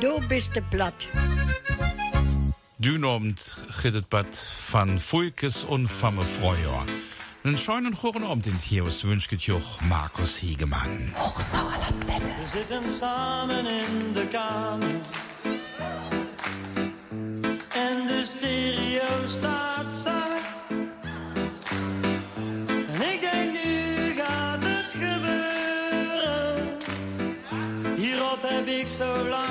Du bist de plat. Dünobend giddet bad van Fulkes und Famme Freuer. Einen schönen guten Abend in Theos wünscht Markus Hiegemann. Hochsauerlandwelle. Wir sitzen zusammen in der Kamer. En de stereo staat zacht. En ik denk nu gaat het gebeuren. Hierop heb ik zo lang.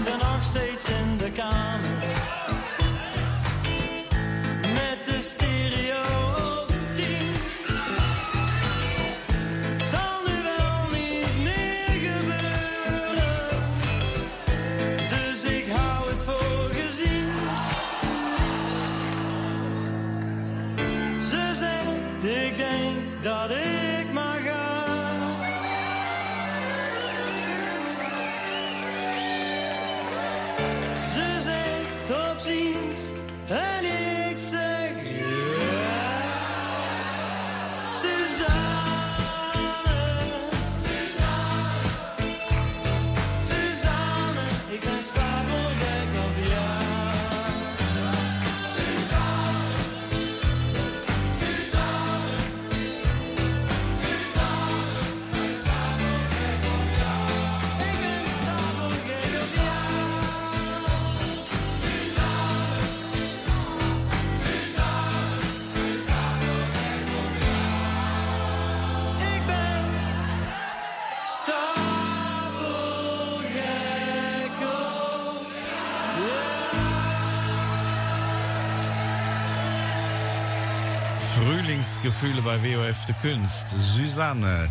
And een er nog steeds in de kamer. Gefühle bei WOF de Kunst. Susanne.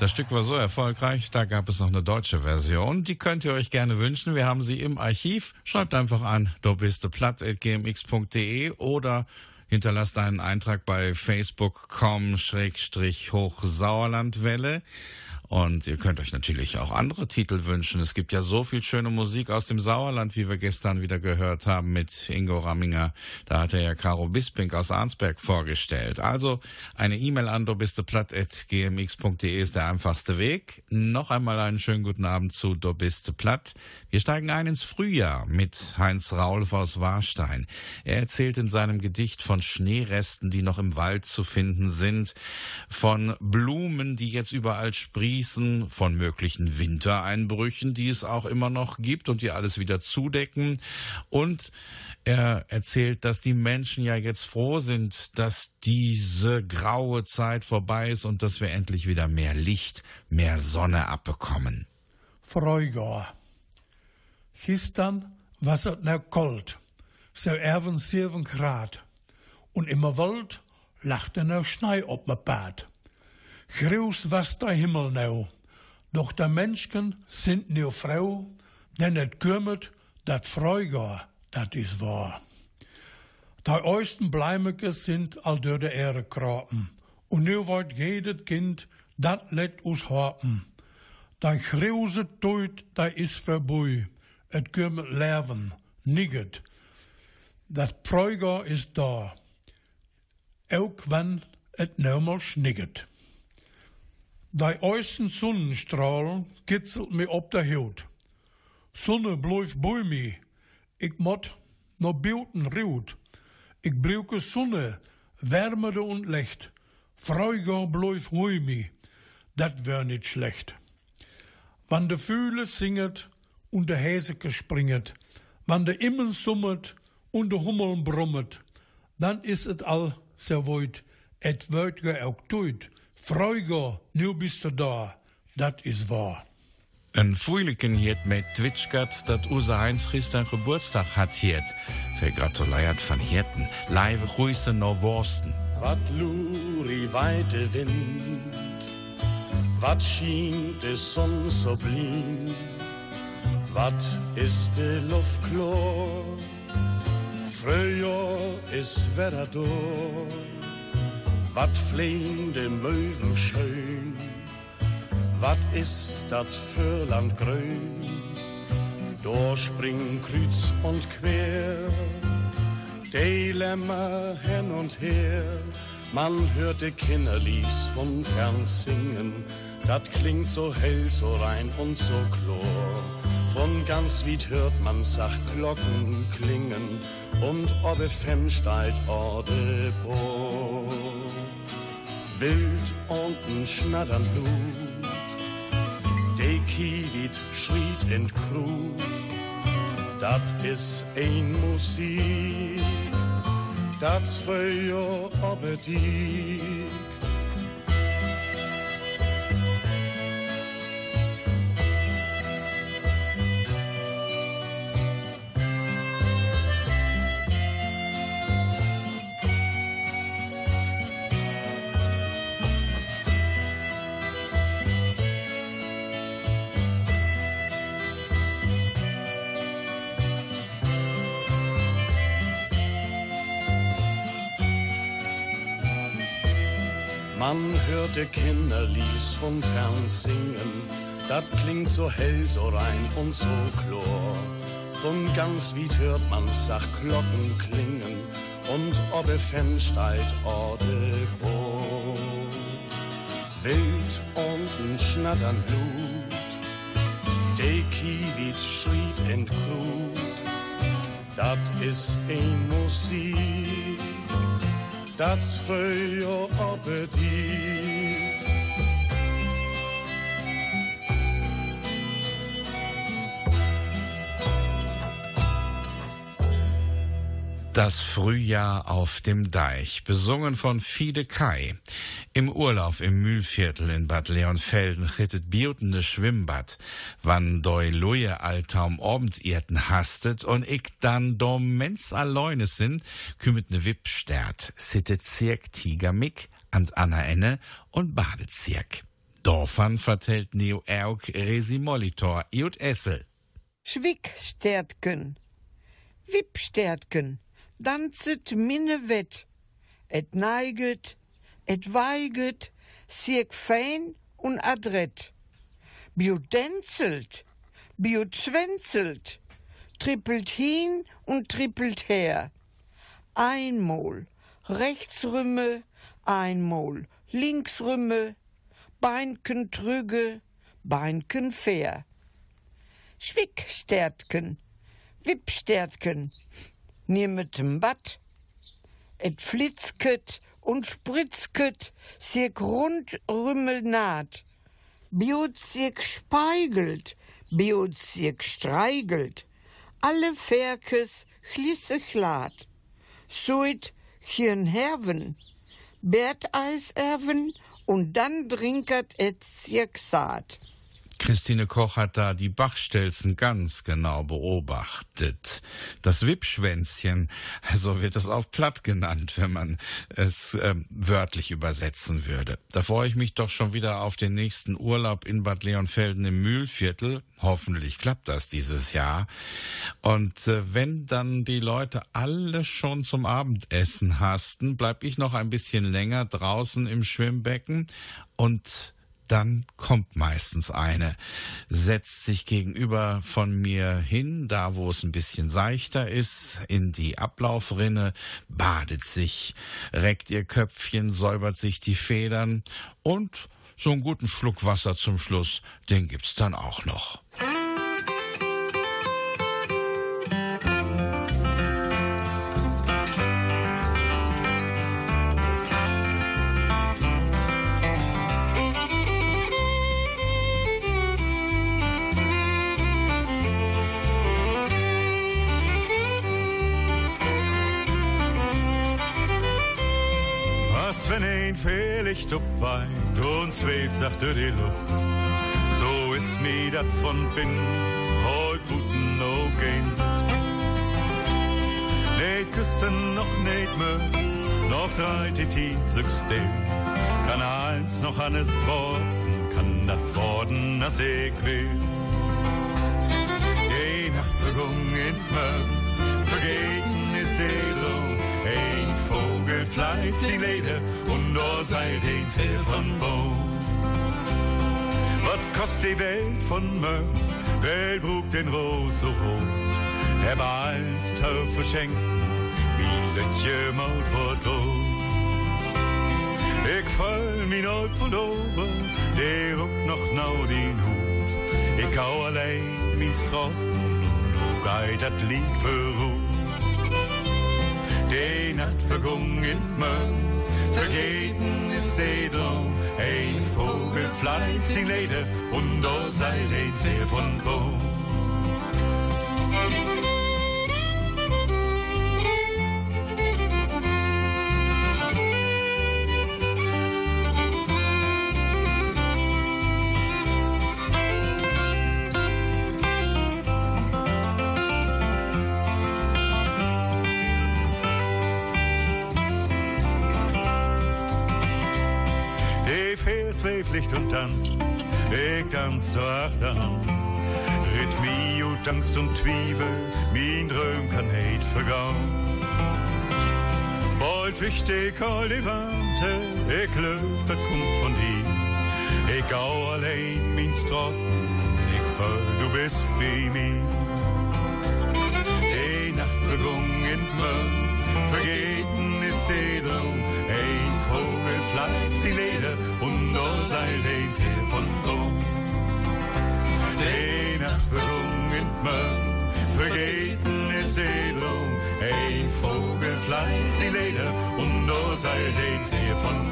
Das Stück war so erfolgreich, da gab es noch eine deutsche Version. Die könnt ihr euch gerne wünschen. Wir haben sie im Archiv. Schreibt einfach an dobisteplatt.gmx.de oder hinterlasst einen Eintrag bei facebook.com-hochsauerlandwelle. Und ihr könnt euch natürlich auch andere Titel wünschen. Es gibt ja so viel schöne Musik aus dem Sauerland, wie wir gestern wieder gehört haben mit Ingo Ramminger. Da hat er ja Caro Bisping aus Arnsberg vorgestellt. Also eine E-Mail an dobisteplatt.gmx.de ist der einfachste Weg. Noch einmal einen schönen guten Abend zu Dobisteplatt. Wir steigen ein ins Frühjahr mit Heinz Raulf aus Warstein. Er erzählt in seinem Gedicht von Schneeresten, die noch im Wald zu finden sind, von Blumen, die jetzt überall sprießen, Fließen, von möglichen Wintereinbrüchen, die es auch immer noch gibt und die alles wieder zudecken. Und er erzählt, dass die Menschen ja jetzt froh sind, dass diese graue Zeit vorbei ist und dass wir endlich wieder mehr Licht, mehr Sonne abbekommen. Freugar. Gestern was het nou kalt, so erven sieben Grad. Und immer Wald lachte nou Schnee op me Pad. Gruus was der Himmel nou. Doch der Menschen sind nu Frau, denn het kümmert dat Freugar, dat is wahr. Die oisten Bleimekes sind all door de Erde krapen. Und nu wordt jedes Kind dat let us hapen. Die gruuse Tod, dat is vorbei. Het kümmert leven, nigget. Dat Freugar is da. Ook wenn nou mal schnigget. Die äußeren Sonnenstrahlen kitzelt mir op der Haut. Sonne bleibt bei mir. Ich mott noch Bilden riut. Ich brauche Sonne, Wärme und Licht. Freuger bleibt bei mir. Dat wär nicht schlecht. Wann de Fühle singet und de Häseke springet, wann de Immen summet und de Hummeln brummet, dann is het all so weit, et wird ge auch tuit. Freuger, nu bist du da. Dat is wahr. Ein Fuiliken hiet mit Twitschgat, dat Use Heinz Christian Geburtstag hat hiet. Vergratuliert von Hirten. Live Grüße no Worsten. Wat luri weite Wind, wat schien de Sonn so blind, wat ist de Luft klar, früher ist Wetter durch. Wat flehen de Möwen schön, wat ist dat für Land grün? Dort springen kreuz und quer, de Lämmer hin und her. Man hört de Kinderlies von fern singen, dat klingt so hell, so rein und so chlor. Von ganz weit hört man Sachglocken klingen und ob es fem steigt orde bo. Wild unten schnattern Blut, de Kiewit schriet in Krut, dat is ein Musik, dat's für Appetit. Man hörte Kinderlies von fern singen, das klingt so hell, so rein und so chlor. Von ganz weit hört man Sachglocken klingen. Und ob er Fensteigt orde bo. Wild unten schnattern Blut, de Kiewit schriet in Krut, dat is ein Musik that's for your Appetit. Das Frühjahr auf dem Deich, besungen von Fide Kai. Im Urlaub im Mühlviertel in Bad Leonfelden rittet biotende Schwimmbad, wann doi Luje Altaum Abendsirten hastet und ich dann do mens alleine sind, kümmert ne Wippstert, sitte Zirk Tiger Mick, an Anna Enne und Badezirk. Dorfan vertellt Neo Erg Resimolitor, Iut Essel. Schwickstärtgen, Wippstärtgen, danzet minne wett, et neiget, et weiget, sieg fein und adrett. Biudenzelt, biuzwenzelt, trippelt hin und trippelt her. Einmal rechtsrümme, einmal linksrümme, Beinken trüge, Beinken fair. Schwickstärtken, Wippstärtken, niemetem Bad, et flitzket und spritzket, sieg rundrümmel naht, biot sieg speigelt, biot sieg streigelt, alle Ferkes chlisse chlad, soit chien herven, Berteis erven und dann drinkert et sieg saat. Christine Koch hat da die Bachstelzen ganz genau beobachtet. Das Wippschwänzchen, so wird es auch platt genannt, wenn man es äh, wörtlich übersetzen würde. Da freue ich mich doch schon wieder auf den nächsten Urlaub in Bad Leonfelden im Mühlviertel. Hoffentlich klappt das dieses Jahr. Und äh, wenn dann die Leute alle schon zum Abendessen hasten, bleib ich noch ein bisschen länger draußen im Schwimmbecken und dann kommt meistens eine, setzt sich gegenüber von mir hin, da wo es ein bisschen seichter ist, in die Ablaufrinne, badet sich, reckt ihr Köpfchen, säubert sich die Federn und so einen guten Schluck Wasser zum Schluss, den gibt's dann auch noch. Wenn ein Fehllicht opweint und zweeft sacht durch die Luft. So ist mir dat von bin, heut guten no gehen Nicht küsten noch nicht muss, noch drei Titi still. Kann eins noch eines worden, kann dat worden, as ich will. Die Nacht vergungen in Mögen, vergeten ist die vogel fliegt sin lede und da seilt ein Fell von Bo. Was kostet die Welt von Mörs? Welt brugt den Ros so rot. Er war als Tau verschenken, wie das Jömaut wird groß. Ich fall min old Pullover, der ruckt noch nau den Hut. Ich hau allein min Stroppen, du geit dat Lied verruht. Die Nacht vergungen Mögen, vergeten ist Edom. Ein Vogel fliegt sin Lede und da sei ein Pferd von Bo. Zweeflicht und Tanz, ich tanz zur Achterbahn. Rhythmie und Angst und Twiebel, mein Dröm kann nicht vergehen. Bald wichtig all die Wante, ich löf, das kommt von dir. Ich gau allein mein Strotten, ich fall, du bist bei mir. Die Nacht vergungen mir, seilt ein Pferd von Rom. Die Nacht vergungen mir, vergeten ist edel, ein Vogel fliegt sie Leder und da seilt ein Pferd von.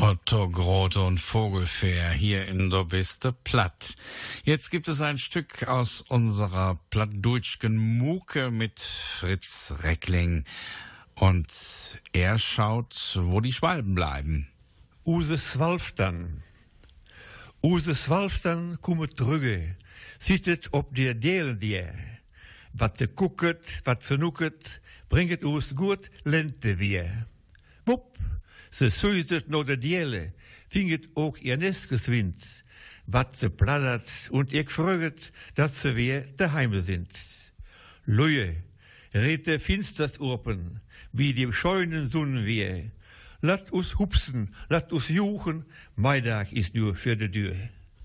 Otto Grote und Vogelfähr hier in der Biste Platt. Jetzt gibt es ein Stück aus unserer plattdeutschen Muke mit Fritz Reckling. Und er schaut, wo die Schwalben bleiben. Use Swalftan. Use Swalftan kumme trüge. Sittet ob dir Delen dir. Wat ze kucket, wat ze nucket, bringet us gut lente wir. Wupp, ze suiset no de Diele, finget ook ihr Nestgeswind, wat ze plattert und ihr fröget, dat ze wir daheim sind. Luje, rete finsters Urpen, wie die scheunen Sonnen wir. Lat us hupsen, lat us juchen, Maidag ist nur für die Tür.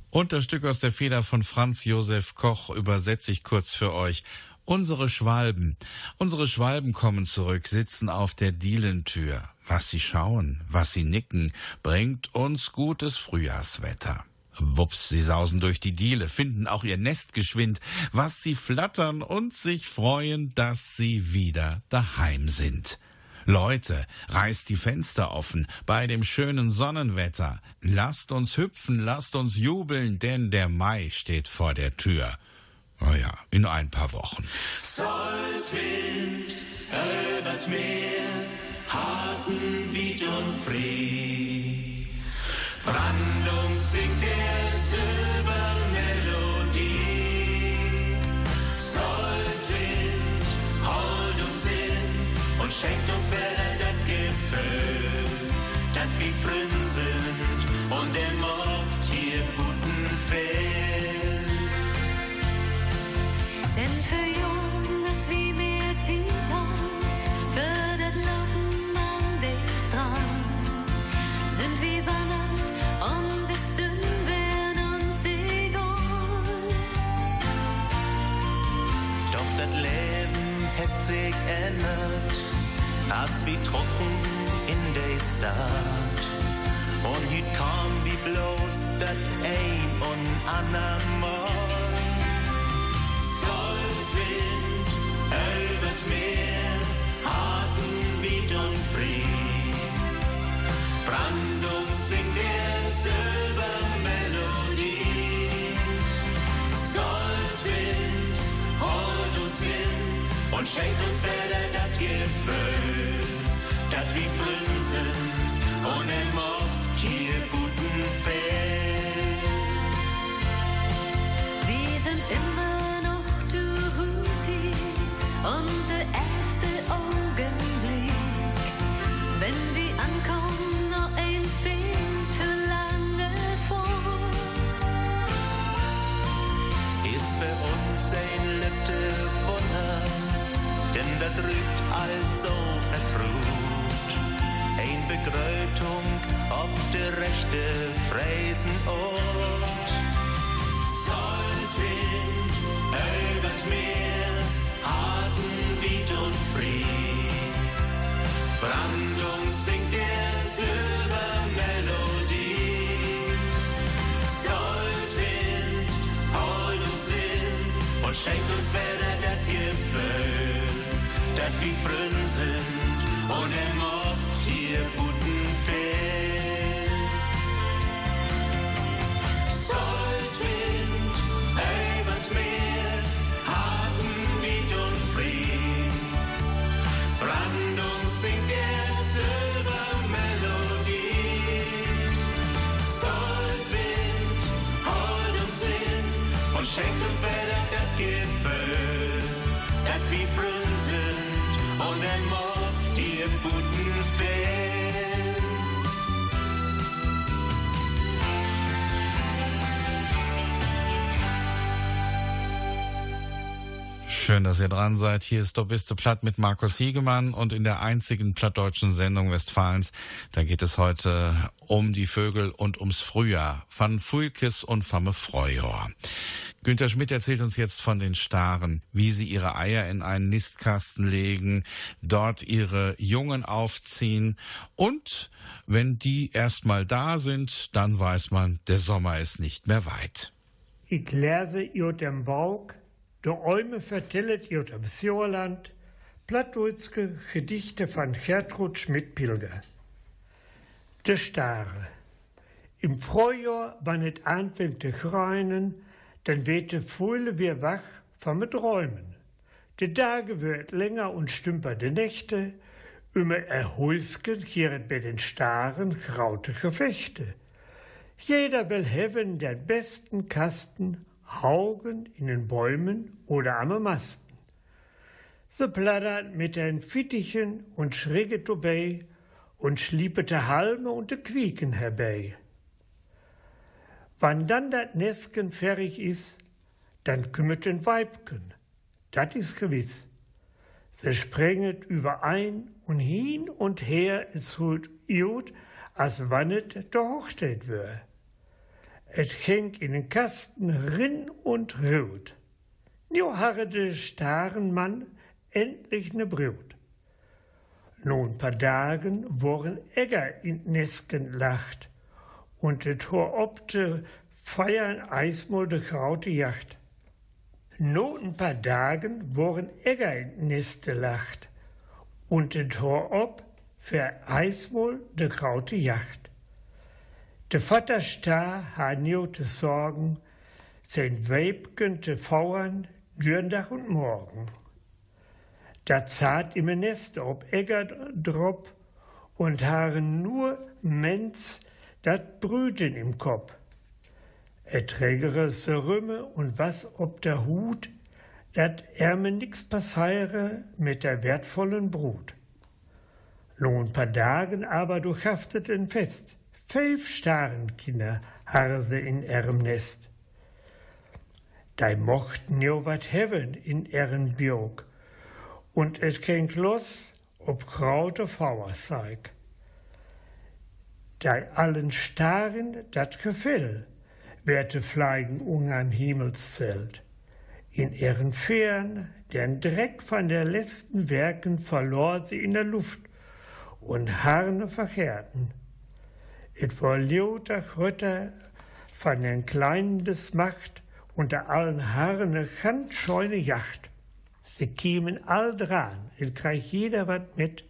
Und das Stück aus der Feder von Franz Josef Koch übersetze ich kurz für euch. Unsere Schwalben, unsere Schwalben kommen zurück, sitzen auf der Dielentür. Was sie schauen, was sie nicken, bringt uns gutes Frühjahrswetter. Wups, sie sausen durch die Diele, finden auch ihr Nest geschwind, was sie flattern und sich freuen, dass sie wieder daheim sind. Leute, reißt die Fenster offen bei dem schönen Sonnenwetter. Lasst uns hüpfen, lasst uns jubeln, denn der Mai steht vor der Tür. Na ja, in ein paar Wochen. Soldwind, übert Meer, harten Wied und Free. Brandung singt der Silbermelodie. Soldwind, hold uns in und schenkt uns wieder das Gefühl, dat wie frün sind und dem oft das Leben hat sich ändert, als wie trocken in der Stadt. Und hüt kam wie bloß dat ein und andermal. Soldwind, übert Meer, harten Wied und Fried. Schenkt uns wieder das Gefühl, dat wie frün sind und im oft hier guten Fehl. Drückt also vertraut. Ein Begrötung ob der rechte Fräsenort. Soldwind, übert Meer, harten Wied und Fried. Brandung singt der Silbermelodie. Soldwind, holt uns hin und schenkt uns Gefühl, dat wie frün sind und im oft hier guten Fehl. Dass ihr dran seid. Hier ist Dobiste Platt mit Markus Hiegemann und in der einzigen plattdeutschen Sendung Westfalens, da geht es heute um die Vögel und ums Frühjahr. Van Fulkes und Famme Freujahr. Günter Schmidt erzählt uns jetzt von den Staren, wie sie ihre Eier in einen Nistkasten legen, dort ihre Jungen aufziehen und wenn die erstmal da sind, dann weiß man, der Sommer ist nicht mehr weit. Ich lese jut dem Bauch, der Eume vertellet jut am Sjorland, plattdeutsche Gedichte von Gertrud Schmidt-Pilger. De Stare. Im Frühjahr, wann et anfängt zu greinen, dann wird de Fuhle wir wach vom Träumen. De Tage wird länger und stümper de Nächte, immer erhuisken kieret bei den Staren graute Gefechte. Jeder will heaven den besten Kasten, Haugen in den Bäumen oder am Masten. So plattert mit den Fittichen und schräget vorbei und schliepete Halme und de Quieken herbei. Wann dann dat Nesken fertig is, dann kümmert den Weibken, dat is gewiss. Sie sprenget überein und hin und her es hut jut, als wann et der Hochstedt wär. Et ging in den Kasten rin und rut. Nu harre de starren Mann endlich ne Brut. Nun paar Dagen woren Egger in Nesken lacht und de Tor obte feiern eismol de kraute Jacht. Nun ein paar Dagen woren Egger in Neste lacht und de Tor ob für eismol de kraute Jacht. De Vater Star ha te Sorgen, sein Weib könnte fauern, Dürndach und Morgen. Da zart im Nest ob Egger drop und haren nur Menz dat Brüten im Kopf. Er trägere se Rümme und was ob der Hut, dat mir nix passiere mit der wertvollen Brut. Nun paar Dagen aber durchhafteten fest, fünf starren Kinder harse in ihrem Nest. Da mochten jo wat heaven in ihren Biog, und es ging los ob kraute Fauerzeug. Da allen Starren dat gefill, werte fleigen ungern Himmelszelt. In ihren Fähren, deren Dreck von der letzten Werken verlor sie in der Luft und Harne verkehrten. Et war lauter Rötter von den Kleinen des Macht unter allen Harne handscheune Yacht. Sie kiemen all dran, et kreich jeder wat mit,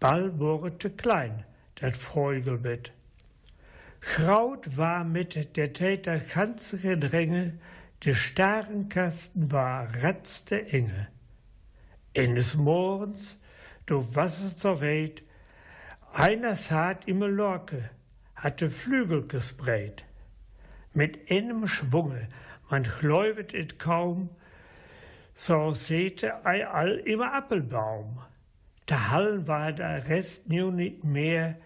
ball wurde klein, dat Vögelbett. Kraut war mit der Täter kanzige Dränge, de starren Kasten war ratzte enge. Eines Morgens, du Wasser zur Welt, einer saht im Lorke, hatte Flügel gesprayt. Mit einem Schwunge, man gläubet et kaum, so sehte ei all im Appelbaum. Der Hall war der Rest nu nicht mehr,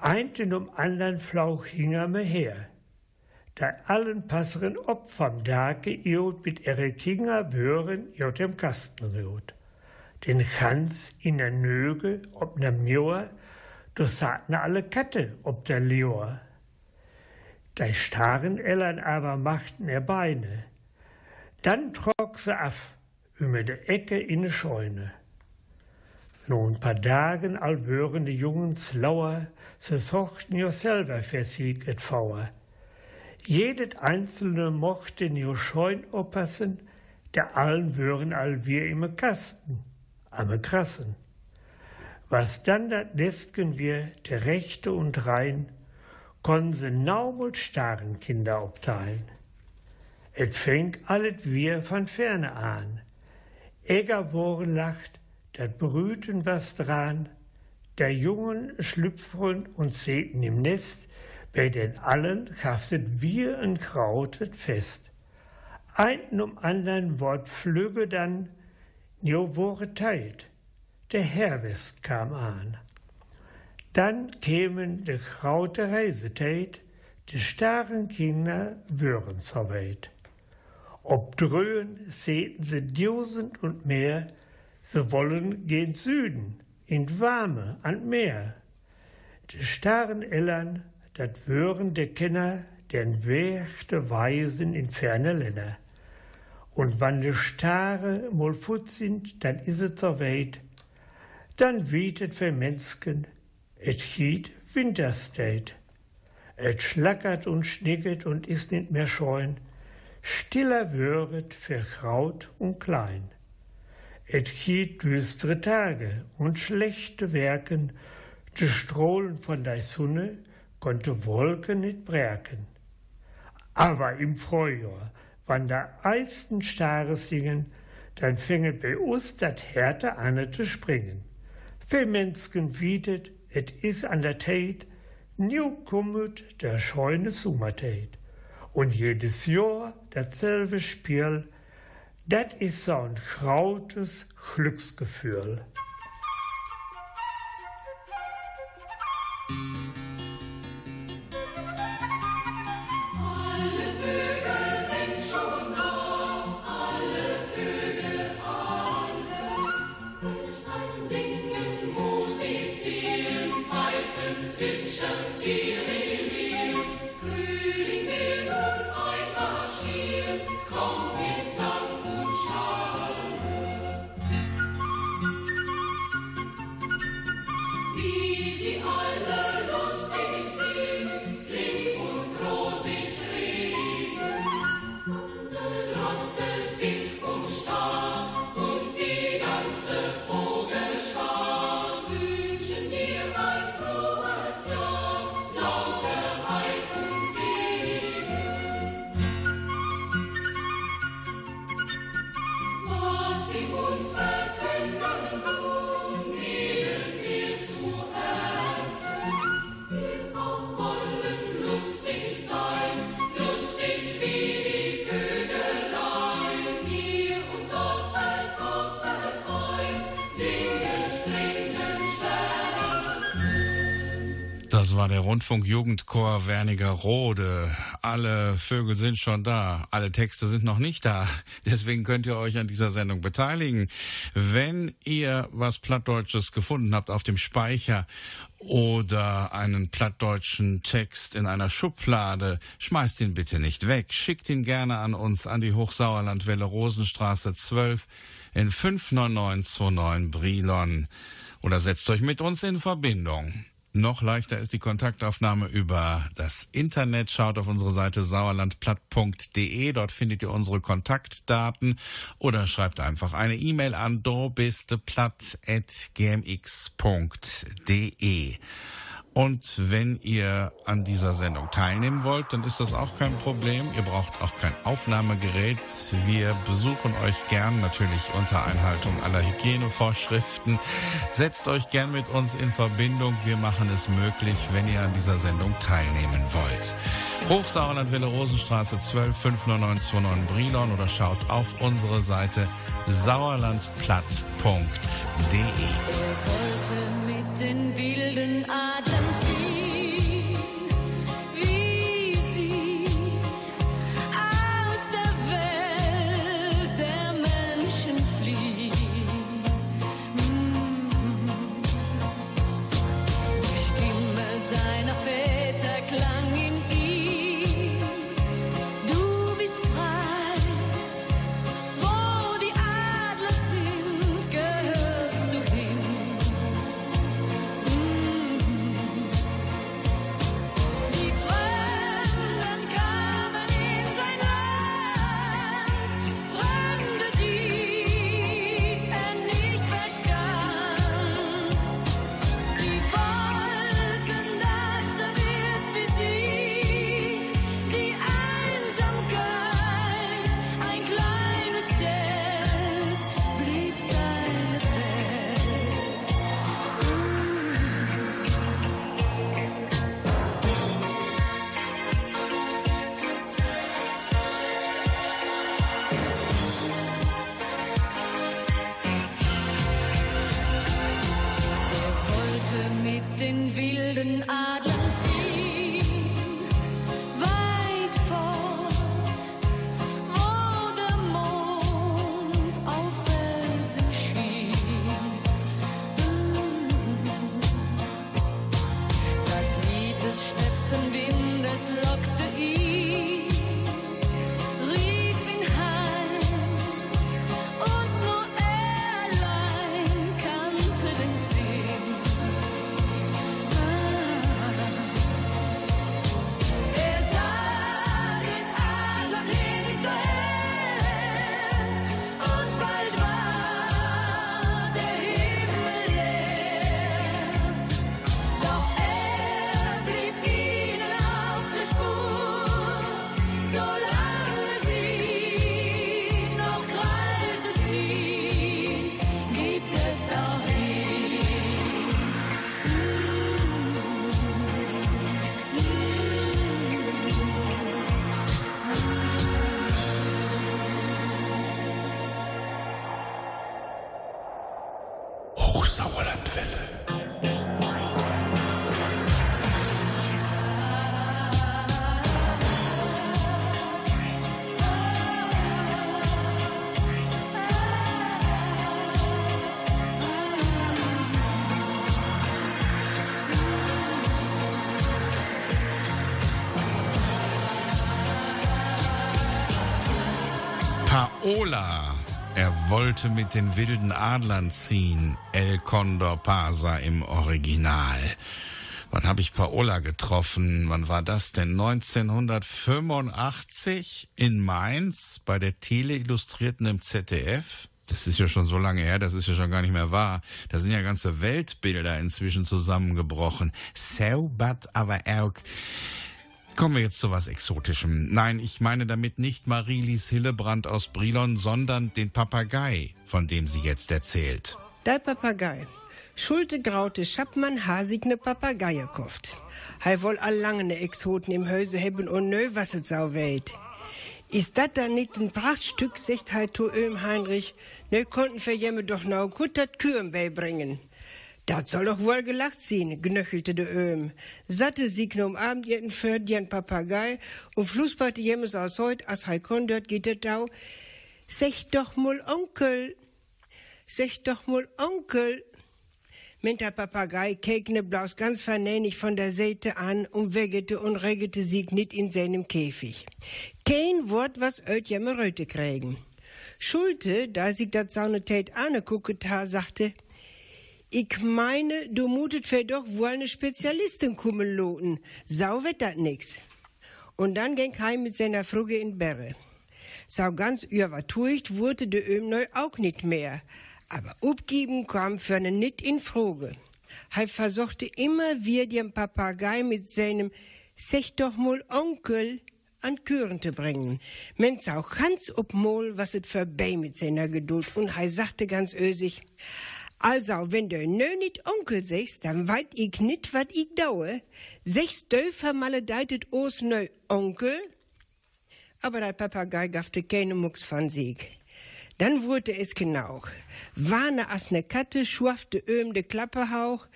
Einten um andern Flauch hing er mir her. Da allen passeren Opfern Dake iot mit ihre Kinger wören jot im Kasten rührt. Den Hans in der Nöge ob ne Mjör, du sagten alle Katte ob der Lior. Da starren Ellern aber machten er Beine. Dann trok se af, über de Ecke in de Scheune. Nun paar Dagen all wören die Jungens lauer, se sochten jo selber für sieg et Fauer. Jedet einzelne mochte jo scheun oppassen, der allen wören all wir im Kasten, am krassen. Was dann Nestgen wir, der Rechte und Rein, konn se naumult starren Kinder obteilen. Et fängt allet wir von ferne an. Egger woren lacht, dat Brüten was dran, der Jungen schlüpfen und säten im Nest, bei den allen haftet wir und krautet fest. Einen um andern Wort flüge dann, jo wurde teilt, der Herbst kam an. Dann kämen de kraute Reisetät, de starren Kinder würen zur Welt. Ob dröhen säten sie tausend und mehr, Sie wollen gen Süden, in Warme, an Meer. Die starren Ellern, dat wören de Kenner, den wächte Weisen in ferne Länder. Und wann de Stare mol fut sind, dann is es zur Welt. Dann wietet für Mensken, et hiet Winterstate. Et schlackert und schnicket und is nicht mehr scheun. Stiller wöret für Kraut und Klein. Et hielt düstere Tage und schlechte Werken, de Strohlen von der Sonne konnte Wolken nicht brärken. Aber im Frühjahr, wann der eisten Stare singen, dann fänget bei uns dat Härte an zu springen. Für Menschen wiedet, et is an der Tate, nu kummet der scheune Summertate. Und jedes Jahr dasselbe Spiel, das ist so ein krautes Glücksgefühl. War der Rundfunkjugendchor Wernigerode. Alle Vögel sind schon da, alle Texte sind noch nicht da. Deswegen könnt ihr euch an dieser Sendung beteiligen. Wenn ihr was Plattdeutsches gefunden habt auf dem Speicher oder einen plattdeutschen Text in einer Schublade, schmeißt ihn bitte nicht weg. Schickt ihn gerne an uns an die Hochsauerlandwelle Rosenstraße 12 in 59929 Brilon oder setzt euch mit uns in Verbindung. Noch leichter ist die Kontaktaufnahme über das Internet. Schaut auf unsere Seite sauerlandplatt.de. Dort findet ihr unsere Kontaktdaten oder schreibt einfach eine E-Mail an dobisteplatt.gmx.de. Und wenn ihr an dieser Sendung teilnehmen wollt, dann ist das auch kein Problem. Ihr braucht auch kein Aufnahmegerät. Wir besuchen euch gern, natürlich unter Einhaltung aller Hygienevorschriften. Setzt euch gern mit uns in Verbindung. Wir machen es möglich, wenn ihr an dieser Sendung teilnehmen wollt. Hochsauerland Wille Rosenstraße 12 59929 Brilon oder schaut auf unsere Seite sauerlandplatt.de. den wilden Adlern Hochsauerlandwelle. Wollte mit den wilden Adlern ziehen. El Condor Pasa im Original. Wann habe ich Paola getroffen? Wann war das denn? 1985 in Mainz bei der Tele Illustrierten im ZDF? Das ist ja schon so lange her, das ist ja schon gar nicht mehr wahr. Da sind ja ganze Weltbilder inzwischen zusammengebrochen. So, but aber auch. Kommen wir jetzt zu was Exotischem. Nein, ich meine damit nicht Marielis Hillebrand aus Brilon, sondern den Papagei, von dem sie jetzt erzählt. Der Papagei. Schulte graute Schappmann hasig ne Papagei gekauft. Hei woll ne Exoten im Häuse hebben und nö, was es sau weht. Ist dat da nicht ein Prachtstück, sagt hei to Öm Heinrich, nö konnten wir jemme doch noch gut dat Kühen beibringen. Dat soll doch wohl gelacht sein, gnöchelte de Öm. Satte sieg um Abend jeden für den Papagei und flussbarte jemmes aus heut, as hei kondert geht et dau. Sech doch mul Onkel, sech doch mul Onkel. Der Papagei kekne blaus ganz vernehnig von der Seite an und wegete und regete sieg nit in seinem Käfig. Kein Wort, was öt jemme Röte kriegen. Schulte, da sich dat Saunetät anekucket ha, sagte, ich meine, du mutet für doch wohl eine Spezialistin kommen loten. Sau wird dat nix. Und dann ging Kai mit seiner Fruge in Berre. Sau ganz übertucht wurde de Öm neu auch nicht mehr. Aber abgeben kam für ne nit in Fruge. Hij versuchte immer wieder den Papagei mit seinem Sech doch mal Onkel an Küren zu bringen. Mensch auch ganz obmol, was et für bei mit seiner Geduld. Und hij sagte ganz ösig, also, wenn du nö nit Onkel sechst, dann weit ich nit, wat ich daue. Sechs Döfer maledeitet os nö Onkel. Aber der Papagei gaffte keine Mucks von Sieg. Dann wurde es genau. Warne as ne Katte, schwaffte öm de Klappehauch,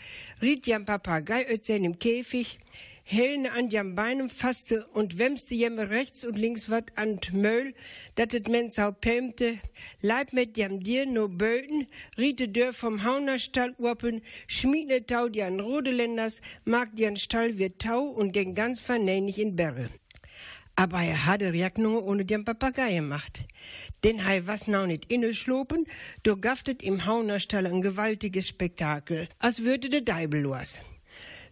riet jam Papagei öt seinem Käfig, Helne an jam Beinem fasste und wemste jem rechts und links wat an Möll, dat et Mensau pelmte, leib mit jam dir no Böten, riete dör vom Haunerstall urpen, schmiedne Tau die an Rodeländers, mag die an Stall wird Tau und ging ganz vernehnig in Berre. Aber er hatte Jack nur ohne den Papagei gemacht. Denn hei was nau nicht inneschlopen, do gaftet im Haunerstall ein gewaltiges Spektakel, als würde de Deibel los.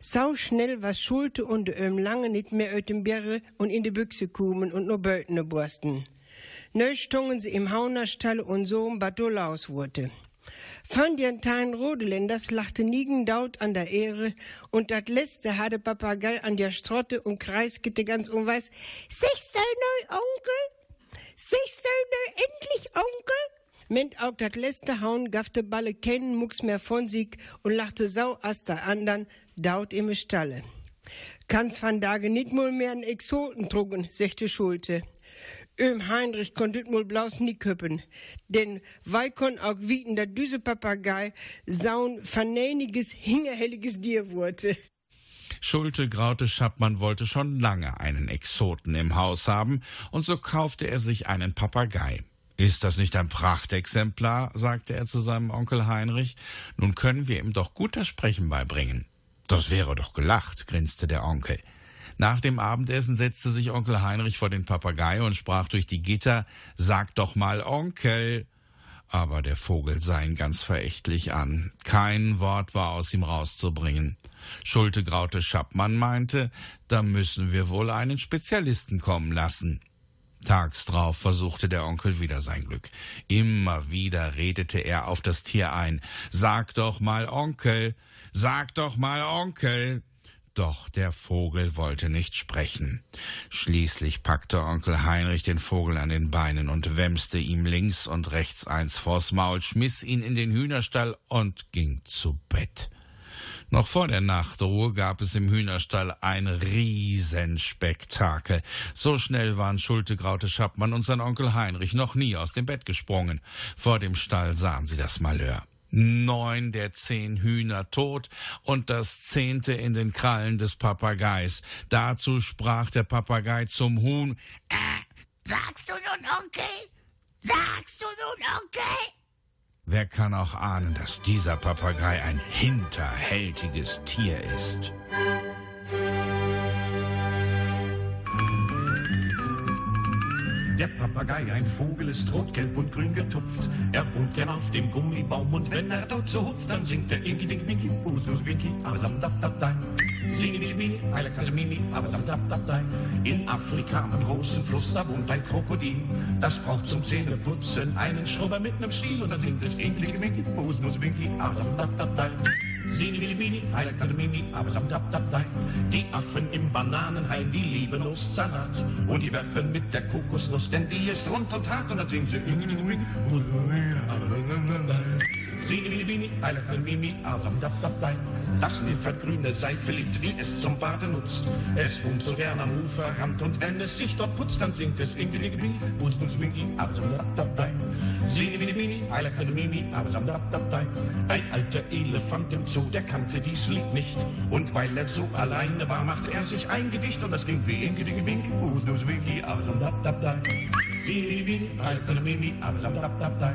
Sau schnell was Schulte und öm lange nicht mehr öt dem Bärre und in die Büchse kumen und nur Bötene borsten. Neu stungen sie im Haunerstall und so um Badolaus wurde. Von den Teilen Rodeländers lachte Niegendaut an der Ehre und dat letzte hatte Papagei an der Strotte und kreiskete ganz unweis. Siehst neu, Onkel? Siehst neu endlich, Onkel? Ment auch dat letzte Hauen gaffte Balle keinen Mucks mehr von sich und lachte sau as der andern daut im Stalle. Kann's van Dage nit mul mehr n Exoten trugen, sechte Schulte. Öm Heinrich konntet mul blaus nie köppen, denn wei kon auch wieten, dat düse Papagei saun vernähniges, hingerhelliges Dir wurde. Schulte Graute Schappmann wollte schon lange einen Exoten im Haus haben, und so kaufte er sich einen Papagei. Ist das nicht ein Prachtexemplar? sagte er zu seinem Onkel Heinrich. Nun können wir ihm doch gut das Sprechen beibringen. Das wäre doch gelacht, grinste der Onkel. Nach dem Abendessen setzte sich Onkel Heinrich vor den Papagei und sprach durch die Gitter, Sag doch mal Onkel. Aber der Vogel sah ihn ganz verächtlich an. Kein Wort war aus ihm rauszubringen. Schulte Graute Schappmann meinte, da müssen wir wohl einen Spezialisten kommen lassen. Tags drauf versuchte der Onkel wieder sein Glück. Immer wieder redete er auf das Tier ein. Sag doch mal Onkel, sag doch mal Onkel. Doch der Vogel wollte nicht sprechen. Schließlich packte Onkel Heinrich den Vogel an den Beinen und wemste ihm links und rechts eins vors Maul, schmiss ihn in den Hühnerstall und ging zu Bett. Noch vor der Nachtruhe gab es im Hühnerstall ein Riesenspektakel. So schnell waren Schulte Graute Schappmann und sein Onkel Heinrich noch nie aus dem Bett gesprungen. Vor dem Stall sahen sie das Malheur. Neun der zehn Hühner tot und das zehnte in den Krallen des Papageis. Dazu sprach der Papagei zum Huhn. Äh, sagst du nun Onkel? Sagst du nun Onkel? Wer kann auch ahnen, dass dieser Papagei ein hinterhältiges Tier ist? Der Papagei, ein Vogel, ist rot, gelb und grün getupft. Er wohnt gern auf dem Gummibaum und wenn er dort so hupft, dann singt er Inki, Dink, Winki, Bus, Bus, Winki, Abadam, Dab, Dab, Dai. Sini, Mini, Mini, Eile, Kalle, Mimi, Abadam, Dab, Dab, Dai. In Afrika am großen Fluss, da wohnt ein Krokodil. Das braucht zum Zähneputzen einen Schrubber mit nem Stiel und dann singt es Inki, Dink, Winki, Bus, Bus, Winki, Abadam, Dab, Dab, Dai. Sini, Mini, Mini, Kalle, Mimi, Abadam, Dab, Dab, Dai. Die Affen im Bananenhain, die lieben Ostsalat. Und die werfen mit der Kokosnuss, denn die ist rund und hart und dann singen sie Sini, Mini, Mini, Eile, Kalle, Mimi, Abadam, Dab, Dab, Dai. Das Nilpferdgrüne Seife liebt, die es zum Baden nutzt. Es wohnt so gern am Uferrand und wenn es sich dort putzt, dann singt es Inki, Dink, Winki, Bus, Bus, Winki, Abadam, Dab, Dab, Dai. Sini, Mini, Mini, Eile, Kalle, Mimi, Abadam, Dab, Dab, Dai. Ein alter Elefant im Zoo, der kannte dies Lied nicht. Und weil er so alleine war, machte er sich ein Gedicht und das ging wie Inki, Dinki, Winki, Bus, Bus, Winki, Abadam, Dab, Dab, Dai. Sini, Mini, Eile, Kalle, Mimi, Abadam, Dab, Dab, Dai.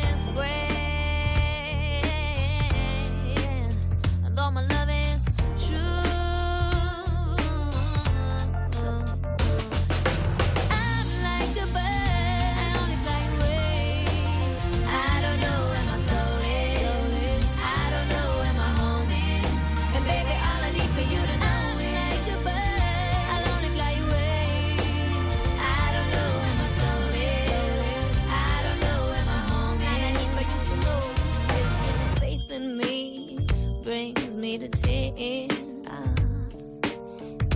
me to tears. Uh,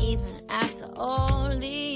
even after all these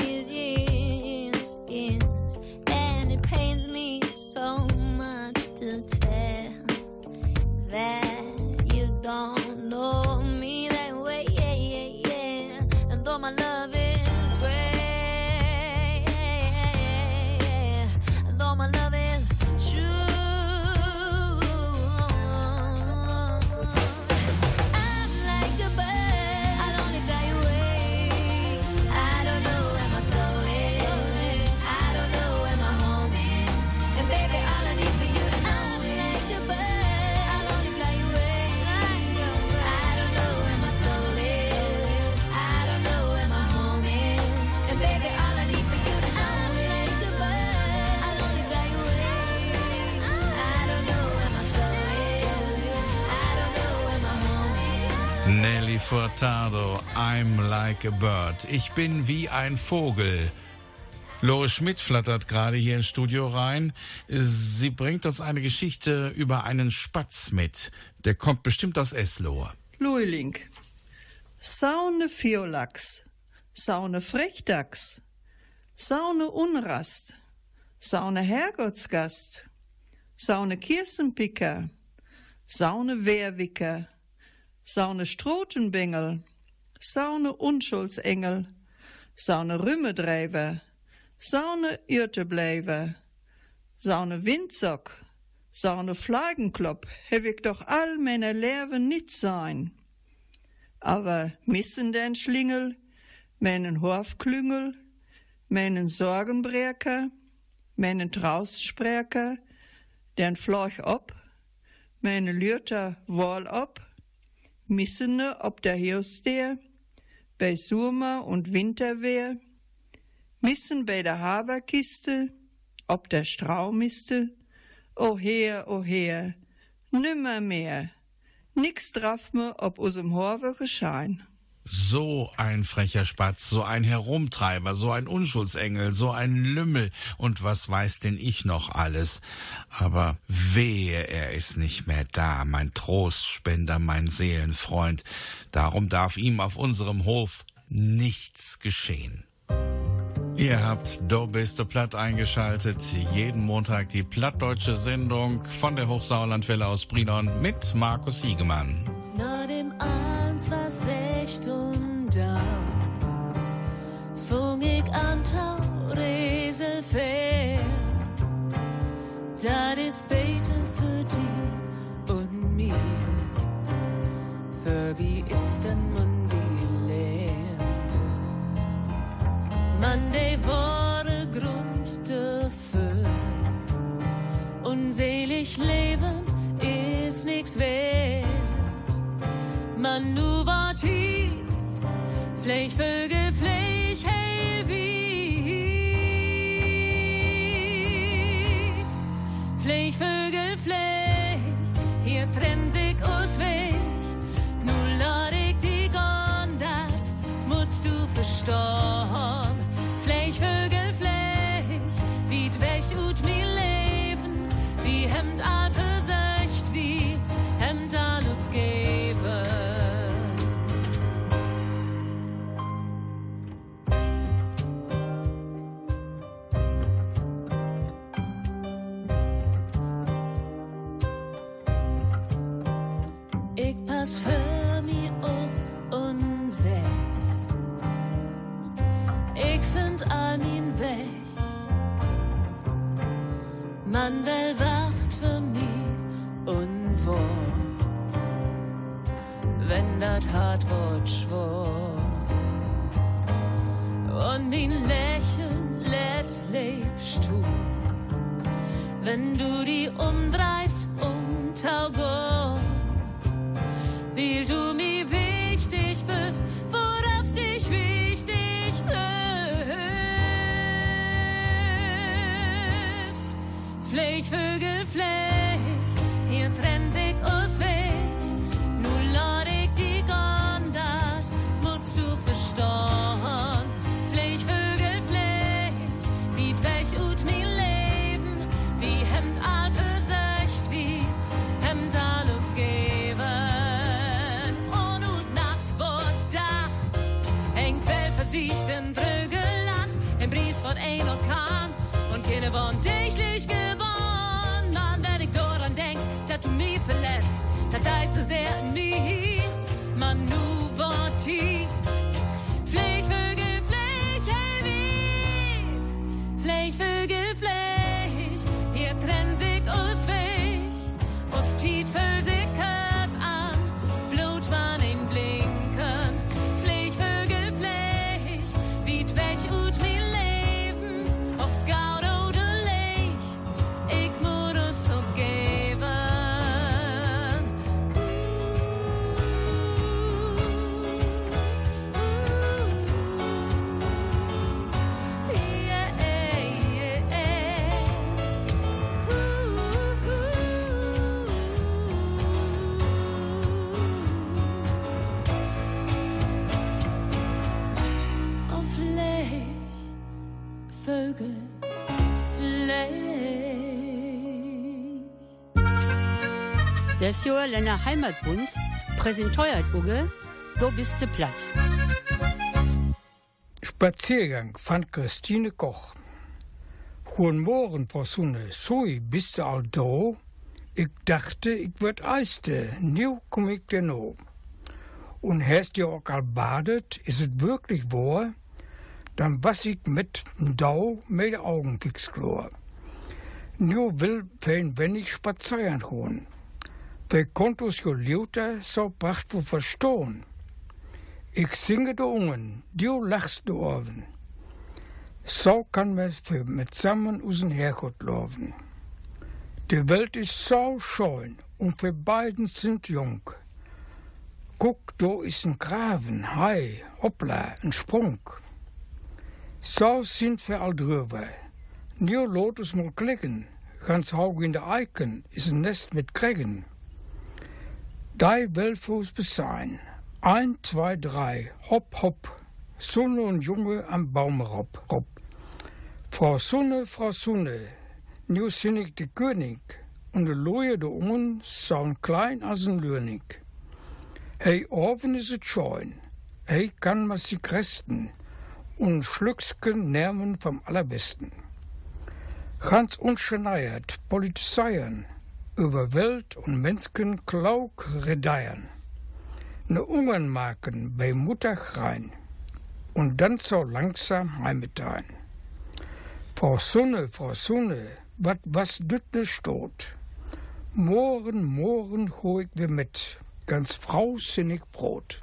Furtado, I'm like a bird. Ich bin wie ein Vogel. Lore Schmidt flattert gerade hier ins Studio rein. Sie bringt uns eine Geschichte über einen Spatz mit. Der kommt bestimmt aus Eslohe. Luiling. Saune Violax. Saune Frechdachs. Saune Unrast. Saune Herrgottsgast. Saune Kirstenpicker. Saune Wehrwicker. Saune Strotenbengel. Saune Unschuldsengel. Saune Rümmedrijver. Saune Irteblijver. Saune Windsock. Saune Flagenklop heb ik toch al mijn leven niet zijn. Aber missen den Schlingel, meinen Horfklüngel, meinen Sorgenbreker, meinen Trausspreker, den Florch op, meine Lürter Wall op, missene ob der Hirsteer, bei Surma und Winterwehr, missen bei der Haberkiste, ob der Straumiste, o her, o her, nimmer mehr, nix drauf me ob usem Horve geschein. So ein frecher Spatz, so ein Herumtreiber, so ein Unschuldsengel, so ein Lümmel und was weiß denn ich noch alles. Aber wehe, er ist nicht mehr da, mein Trostspender, mein Seelenfreund. Darum darf ihm auf unserem Hof nichts geschehen. Ihr habt Do Beste Platt eingeschaltet. Jeden Montag die plattdeutsche Sendung von der Hochsauerlandwelle aus Brilon mit Markus Hiegemann. Na dem eins war und Fung Fungig an Taurese fährt, Dat ist beter für dich und mir. Für wie ist denn man wie leer Man Monday wurde Grund dafür. Unselig leben ist nichts wert. Man nu wartet, Flech, Vögel, Flech, hey, wieht. Flech, Vögel, Flech, hier trennt sich aus Weg. Nu lad ich die Gondat, musst du verstorben. Flech, Vögel, Flech, wie weg ut mi Leben, wie hemmt all versöcht, Ich Das Joerländer Heimatbund präsentiert Uge, du bist platt. Spaziergang von Christine Koch. Guten Morgen, Frau Sunne. Soi, bist du all da? Ich dachte, ich würd eiste. Nu komm ich dir no. Und hast du auch all badet? Ist es wirklich wahr? Dann was ich mit Dau mit Augen fix. Nu will fein wenig spazieren gehen. Jo lauter so bracht wo verstohn. Ich singe de Ungen, du lachst de Ohren. So kann man für mit zusammen usen Herrgott laufen. Die Welt ist so schön und wir beiden sind jung. Guck, da ist ein Graven, Hai, hoppla, ein Sprung. So sind wir all drüber. Nu lot es mal klicken. Ganz hoog in de Eiken is een Nest mit Kreggen. Will fürs Besein. Ein, zwei, drei, hopp, hopp. Sonne und Junge am Baum rob, rob. Frau Sonne, Frau Sonne, nu sind ich de König, und de Loje de Ungen saun klein als ein Lönig. Hey, oven is het scheun, hey, kann man sie kresten, und Schlücksken nehmen vom Allerbesten. Ganz unscheneiert politisieren, über Welt und Menschen klauk redeiern. Ne Ungen maken bei Mutter rein, und dann so langsam heimetaien. Frau Sonne, Frau Sonne, wat was düt ne stot? Morgen hol ich wir mit, ganz frausinnig Brot.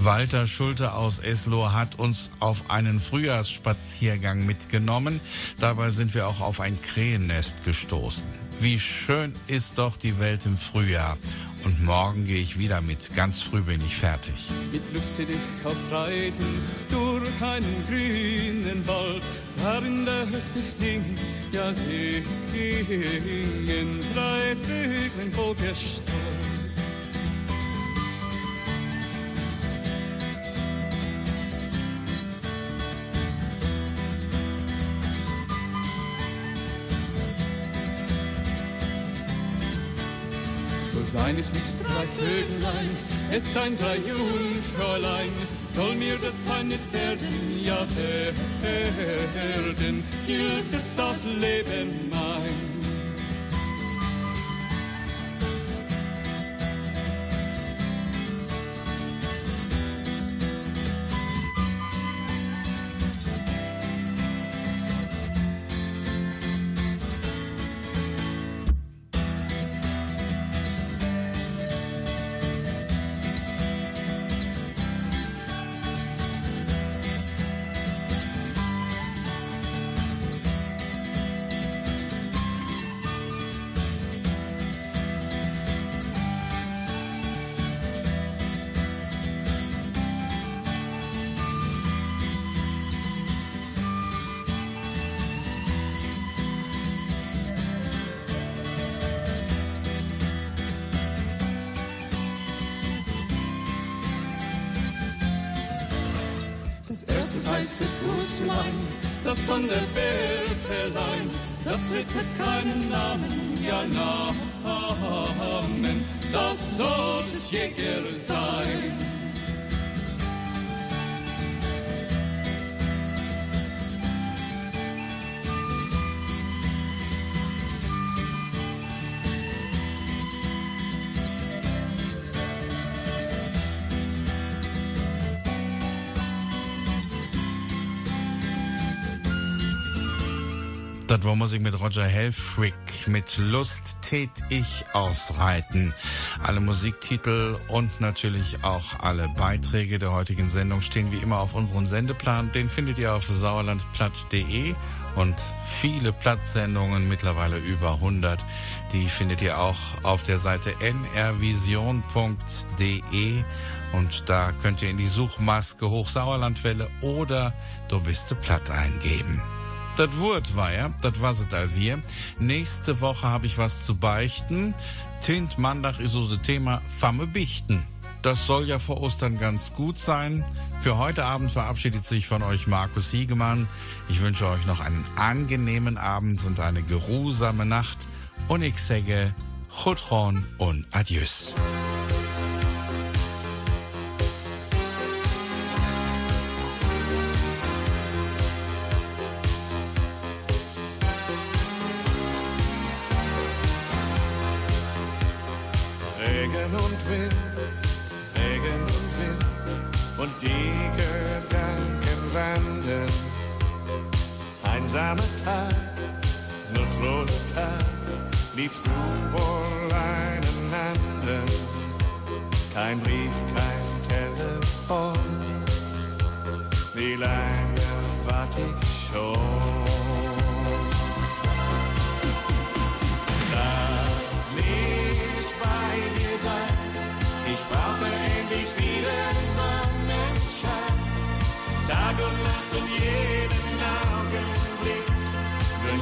Walter Schulte aus Esloh hat uns auf einen Frühjahrsspaziergang mitgenommen. Dabei sind wir auch auf ein Krähennest gestoßen. Wie schön ist doch die Welt im Frühjahr. Und morgen gehe ich wieder mit. Ganz früh bin ich fertig. Mit Lüste dich ausreiten durch einen grünen Wald, darin dürfte ich singen, ja singen, drei Vögeln vorgestern. So sein es mit drei Vögelein, es sein drei Jungfräulein, soll mir das sein nicht werden, ja werden, gilt es das Leben mein. Das war Musik mit Roger Helfrich. Mit Lust tät ich ausreiten. Alle Musiktitel und natürlich auch alle Beiträge der heutigen Sendung stehen wie immer auf unserem Sendeplan. Den findet ihr auf sauerlandplatt.de und viele Platzsendungen, mittlerweile über 100, die findet ihr auch auf der Seite nrvision.de und da könnt ihr in die Suchmaske Hochsauerlandwelle oder Du bist platt eingeben. Das Wort war ja, das was es all wir. Nächste Woche habe ich was zu beichten. Tint Mandach ist das Thema Famme Bichten. Das soll ja vor Ostern ganz gut sein. Für heute Abend verabschiedet sich von euch Markus Hiegemann. Ich wünsche euch noch einen angenehmen Abend und eine geruhsame Nacht. Und ich sage Chutron und Adieus. Einsamer Tag, nutzloser Tag, liebst du wohl einen anderen? Kein Brief, kein Telefon, wie lange wart ich schon? Lass mich bei dir sein. Ich brauche endlich wieder Sonnenschein. Tag und Nacht und jeden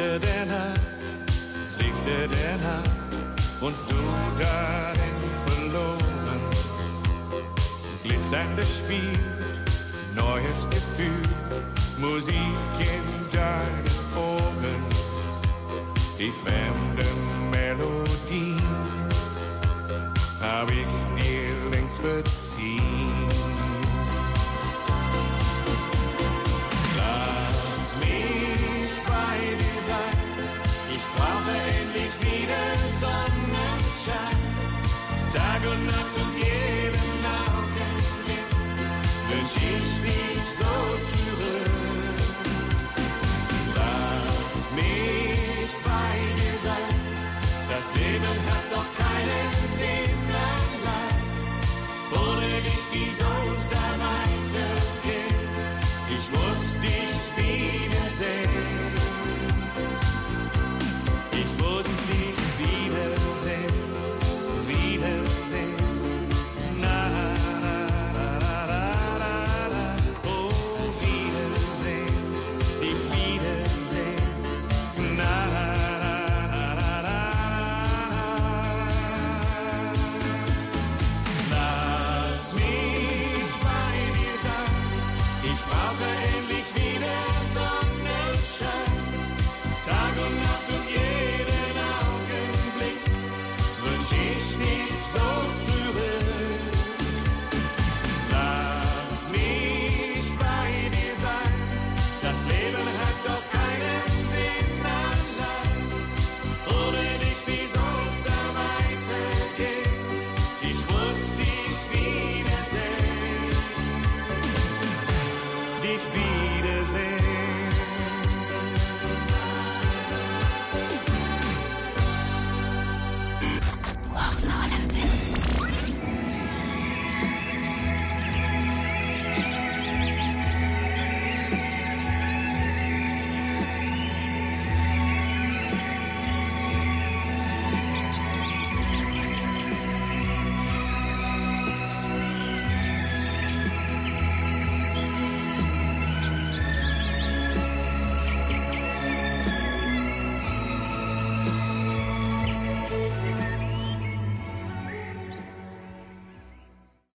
Lichter der Nacht, Lichter der Nacht und du darin verloren. Glitzerndes Spiel, neues Gefühl, Musik in deinen Ohren, die fremde Melodie hab ich dir längst verziehen. and how